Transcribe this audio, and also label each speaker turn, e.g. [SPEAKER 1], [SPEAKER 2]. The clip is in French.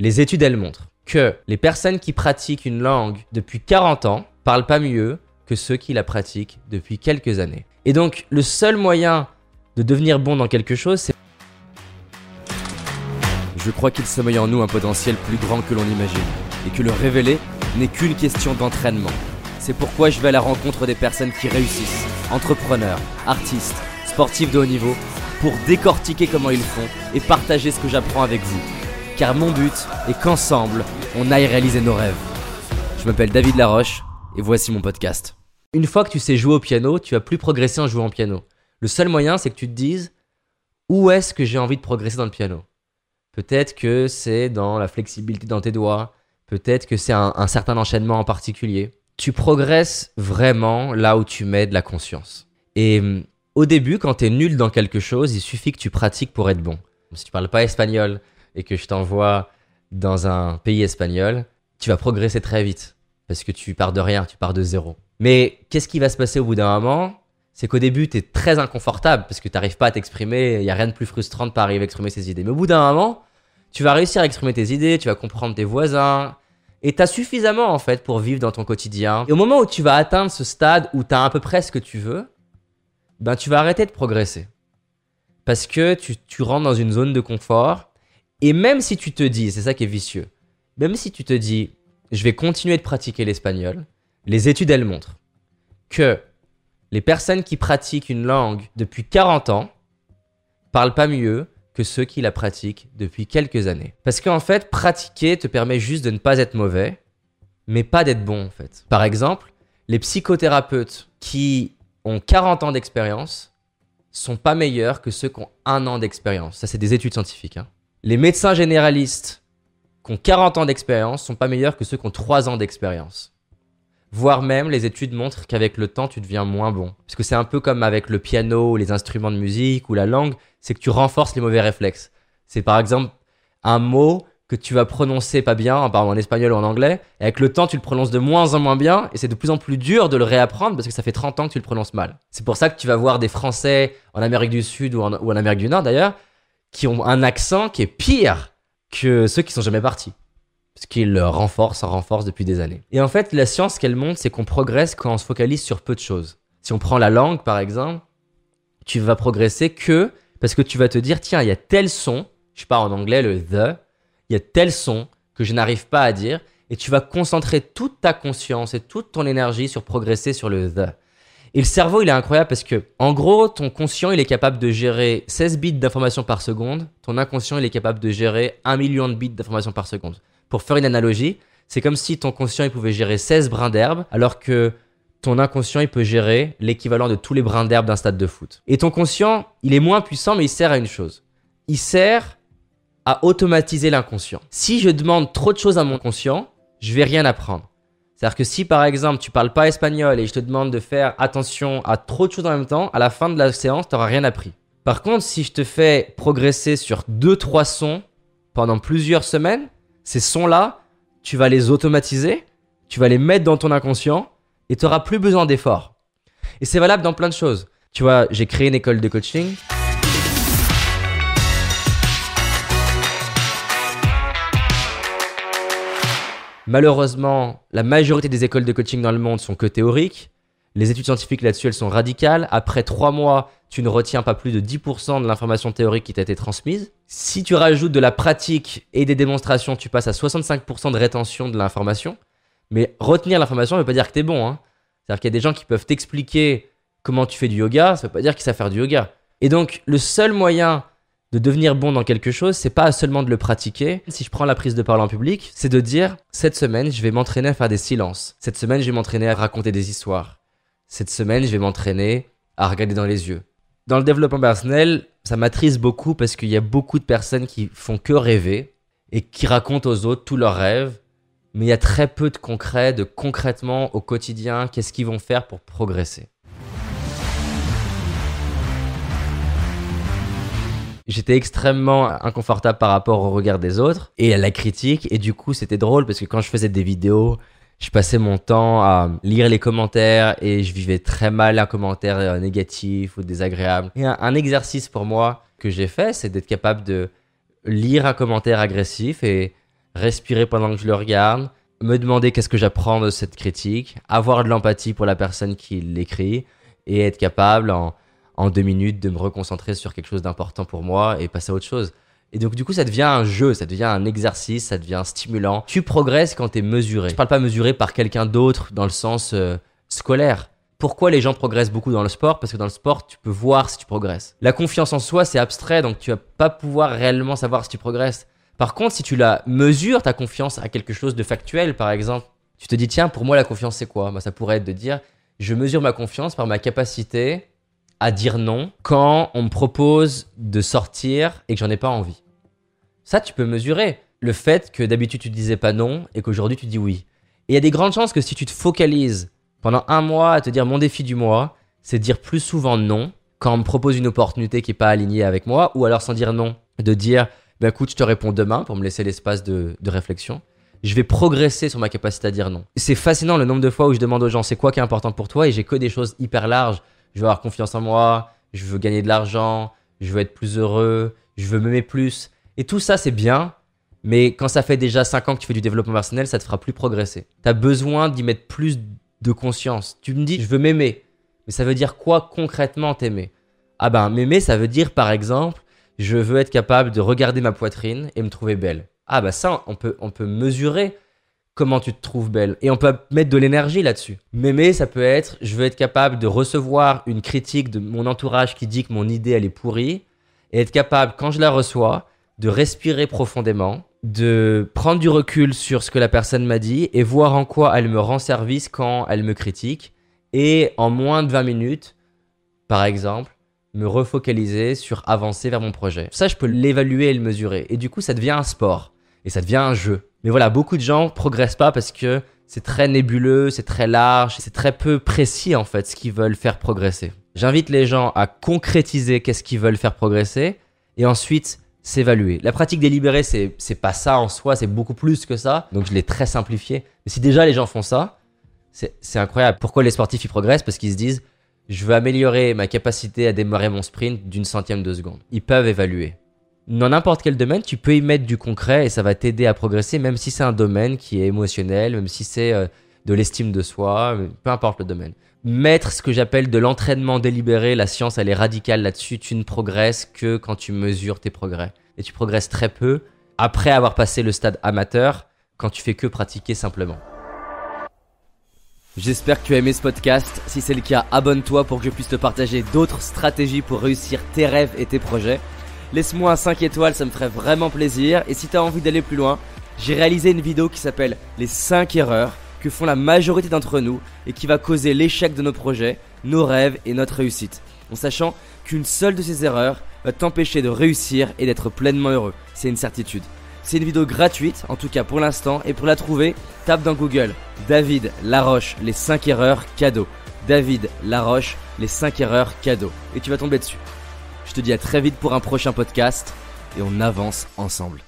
[SPEAKER 1] Les études, elles montrent que les personnes qui pratiquent une langue depuis 40 ans parlent pas mieux que ceux qui la pratiquent depuis quelques années. Et donc, le seul moyen de devenir bon dans quelque chose, c'est...
[SPEAKER 2] Je crois qu'il sommeille en nous un potentiel plus grand que l'on imagine, et que le révéler n'est qu'une question d'entraînement. C'est pourquoi je vais à la rencontre des personnes qui réussissent, entrepreneurs, artistes, sportifs de haut niveau, pour décortiquer comment ils font et partager ce que j'apprends avec vous. Car mon but est qu'ensemble, on aille réaliser nos rêves. Je m'appelle David Laroche, et voici mon podcast.
[SPEAKER 1] Une fois que tu sais jouer au piano, tu vas plus progresser en jouant au piano. Le seul moyen, c'est que tu te dises où est-ce que j'ai envie de progresser dans le piano? Peut-être que c'est dans la flexibilité dans tes doigts, peut-être que c'est un, certain enchaînement en particulier. Tu progresses vraiment là où tu mets de la conscience. Et hum, au début, quand tu es nul dans quelque chose, il suffit que tu pratiques pour être bon. Si tu parles pas espagnol et que je t'envoie dans un pays espagnol, tu vas progresser très vite parce que tu pars de rien, tu pars de zéro. Mais qu'est-ce qui va se passer au bout d'un moment? C'est qu'au début, tu es très inconfortable parce que tu n'arrives pas à t'exprimer. Il n'y a rien de plus frustrant de pas arriver à exprimer ses idées. Mais au bout d'un moment, tu vas réussir à exprimer tes idées, tu vas comprendre tes voisins. Et tu as suffisamment en fait pour vivre dans ton quotidien. Et au moment où tu vas atteindre ce stade où tu as à peu près ce que tu veux, ben tu vas arrêter de progresser. Parce que tu, tu rentres dans une zone de confort. Et même si tu te dis, c'est ça qui est vicieux, même si tu te dis, je vais continuer de pratiquer l'espagnol, les études, elles montrent que les personnes qui pratiquent une langue depuis 40 ans parlent pas mieux que ceux qui la pratiquent depuis quelques années. Parce qu'en fait, pratiquer te permet juste de ne pas être mauvais, mais pas d'être bon en fait. Par exemple, les psychothérapeutes qui ont 40 ans d'expérience sont pas meilleurs que ceux qui ont un an d'expérience. Ça, c'est des études scientifiques. hein. Les médecins généralistes qui ont 40 ans d'expérience sont pas meilleurs que ceux qui ont 3 ans d'expérience. Voire même, les études montrent qu'avec le temps, tu deviens moins bon. Parce que c'est un peu comme avec le piano, les instruments de musique ou la langue, c'est que tu renforces les mauvais réflexes. C'est par exemple un mot que tu vas prononcer pas bien, exemple en espagnol ou en anglais, et avec le temps, tu le prononces de moins en moins bien, et c'est de plus en plus dur de le réapprendre parce que ça fait 30 ans que tu le prononces mal. C'est pour ça que tu vas voir des Français en Amérique du Sud en, ou en Amérique du Nord d'ailleurs, qui ont un accent qui est pire que ceux qui sont jamais partis. Parce qu'ils le renforcent, en renforcent depuis des années. Et en fait, la science, ce qu'elle montre, c'est qu'on progresse quand on se focalise sur peu de choses. Si on prend la langue, par exemple, tu vas progresser que parce que tu vas te dire, tiens, il y a tel son, je parle en anglais, le the, il y a tel son que je n'arrive pas à dire, et tu vas concentrer toute ta conscience et toute ton énergie sur progresser sur le the. Et le cerveau, il est incroyable parce que, en gros, ton conscient, il est capable de gérer 16 bits d'informations par seconde. Ton inconscient, il est capable de gérer 1 million de bits d'informations par seconde. Pour faire une analogie, c'est comme si ton conscient, il pouvait gérer 16 brins d'herbe, alors que ton inconscient, il peut gérer l'équivalent de tous les brins d'herbe d'un stade de foot. Et ton conscient, il est moins puissant, mais il sert à une chose. Il sert à automatiser l'inconscient. Si je demande trop de choses à mon conscient, je vais rien apprendre. C'est-à-dire que si par exemple tu parles pas espagnol et je te demande de faire attention à trop de choses en même temps, à la fin de la séance, tu n'auras rien appris. Par contre, si je te fais progresser sur 2-3 sons pendant plusieurs semaines, ces sons-là, tu vas les automatiser, tu vas les mettre dans ton inconscient et tu n'auras plus besoin d'efforts. Et c'est valable dans plein de choses. Tu vois, j'ai créé une école de coaching. Malheureusement, la majorité des écoles de coaching dans le monde sont que théoriques. Les études scientifiques là-dessus, elles sont radicales. Après trois mois, tu ne retiens pas plus de 10% de l'information théorique qui t'a été transmise. Si tu rajoutes de la pratique et des démonstrations, tu passes à 65% de rétention de l'information. Mais retenir l'information ne veut pas dire que tu es bon. Hein. C'est-à-dire qu'il y a des gens qui peuvent t'expliquer comment tu fais du yoga, ça ne veut pas dire qu'ils savent faire du yoga. Et donc, le seul moyen de devenir bon dans quelque chose, c'est pas seulement de le pratiquer. Si je prends la prise de parole en public, c'est de dire cette semaine, je vais m'entraîner à faire des silences. Cette semaine, je vais m'entraîner à raconter des histoires. Cette semaine, je vais m'entraîner à regarder dans les yeux. Dans le développement personnel, ça m'attriste beaucoup parce qu'il y a beaucoup de personnes qui font que rêver et qui racontent aux autres tous leurs rêves, mais il y a très peu de concret, de concrètement au quotidien, qu'est-ce qu'ils vont faire pour progresser. J'étais extrêmement inconfortable par rapport au regard des autres et à la critique. Et du coup, c'était drôle parce que quand je faisais des vidéos, je passais mon temps à lire les commentaires et je vivais très mal un commentaire euh, négatif ou désagréable. Et un, un exercice pour moi que j'ai fait, c'est d'être capable de lire un commentaire agressif et respirer pendant que je le regarde, me demander qu'est-ce que j'apprends de cette critique, avoir de l'empathie pour la personne qui l'écrit et être capable en, en deux minutes de me reconcentrer sur quelque chose d'important pour moi et passer à autre chose. Et donc du coup ça devient un jeu, ça devient un exercice, ça devient stimulant. Tu progresses quand tu es mesuré. Je parle pas mesuré par quelqu'un d'autre dans le sens euh, scolaire. Pourquoi les gens progressent beaucoup dans le sport? Parce que dans le sport, tu peux voir si tu progresses. La confiance en soi, c'est abstrait, donc tu vas pas pouvoir réellement savoir si tu progresses. Par contre, si tu la mesures, ta confiance à quelque chose de factuel, par exemple, tu te dis, tiens, pour moi, la confiance, c'est quoi? Bah, Ça pourrait être de dire, je mesure ma confiance par ma capacité à dire non quand on me propose de sortir et que j'en ai pas envie. Ça, tu peux mesurer. Le fait que d'habitude, tu disais pas non et qu'aujourd'hui, tu dis oui. Et il y a des grandes chances que si tu te focalises pendant un mois à te dire mon défi du mois, c'est de dire plus souvent non quand on me propose une opportunité qui n'est pas alignée avec moi, ou alors sans dire non, de dire bah écoute, je te réponds demain pour me laisser l'espace de, réflexion. Je vais progresser sur ma capacité à dire non. C'est fascinant le nombre de fois où je demande aux gens c'est quoi qui est important pour toi? Et j'ai que des choses hyper larges. Je veux avoir confiance en moi, je veux gagner de l'argent, je veux être plus heureux, je veux m'aimer plus. Et tout ça, c'est bien, mais quand ça fait déjà 5 ans que tu fais du développement personnel, ça te fera plus progresser. Tu as besoin d'y mettre plus de conscience. Tu me dis, je veux m'aimer. Mais ça veut dire quoi concrètement t'aimer? Ah ben, m'aimer, ça veut dire par exemple, je veux être capable de regarder ma poitrine et me trouver belle. Ah ben ça, on peut, on peut mesurer comment tu te trouves belle. Et on peut mettre de l'énergie là-dessus. M'aimer, ça peut être, je veux être capable de recevoir une critique de mon entourage qui dit que mon idée, elle est pourrie. Et être capable, quand je la reçois, de respirer profondément, de prendre du recul sur ce que la personne m'a dit et voir en quoi elle me rend service quand elle me critique. Et en moins de 20 minutes, par exemple, me refocaliser sur avancer vers mon projet. Ça, je peux l'évaluer et le mesurer. Et du coup, ça devient un sport. Et ça devient un jeu. Mais voilà, beaucoup de gens progressent pas parce que c'est très nébuleux, c'est très large, c'est très peu précis en fait ce qu'ils veulent faire progresser. J'invite les gens à concrétiser qu'est-ce qu'ils veulent faire progresser et ensuite s'évaluer. La pratique délibérée, c'est, c'est pas ça en soi, c'est beaucoup plus que ça. Donc je l'ai très simplifié. Mais si déjà les gens font ça, c'est, c'est incroyable. Pourquoi les sportifs y progressent? Parce qu'ils se disent, je veux améliorer ma capacité à démarrer mon sprint d'une centième de seconde. Ils peuvent évaluer. Dans n'importe quel domaine, tu peux y mettre du concret et ça va t'aider à progresser, même si c'est un domaine qui est émotionnel, même si c'est euh, de l'estime de soi, peu importe le domaine mettre ce que j'appelle de l'entraînement délibéré. La science, elle est radicale là-dessus. Tu ne progresses que quand tu mesures tes progrès. Et tu progresses très peu après avoir passé le stade amateur quand tu fais que pratiquer simplement.
[SPEAKER 2] J'espère que tu as aimé ce podcast. Si c'est le cas, abonne-toi pour que je puisse te partager d'autres stratégies pour réussir tes rêves et tes projets. Laisse-moi un 5 étoiles, ça me ferait vraiment plaisir. Et si tu as envie d'aller plus loin, j'ai réalisé une vidéo qui s'appelle Les 5 erreurs que font la majorité d'entre nous et qui va causer l'échec de nos projets, nos rêves et notre réussite. En sachant qu'une seule de ces erreurs va t'empêcher de réussir et d'être pleinement heureux. C'est une certitude. C'est une vidéo gratuite, en tout cas pour l'instant, et pour la trouver, tape dans Google David Laroche, les 5 erreurs cadeaux. David Laroche, les 5 erreurs cadeaux. Et tu vas tomber dessus. Je te dis à très vite pour un prochain podcast, et on avance ensemble.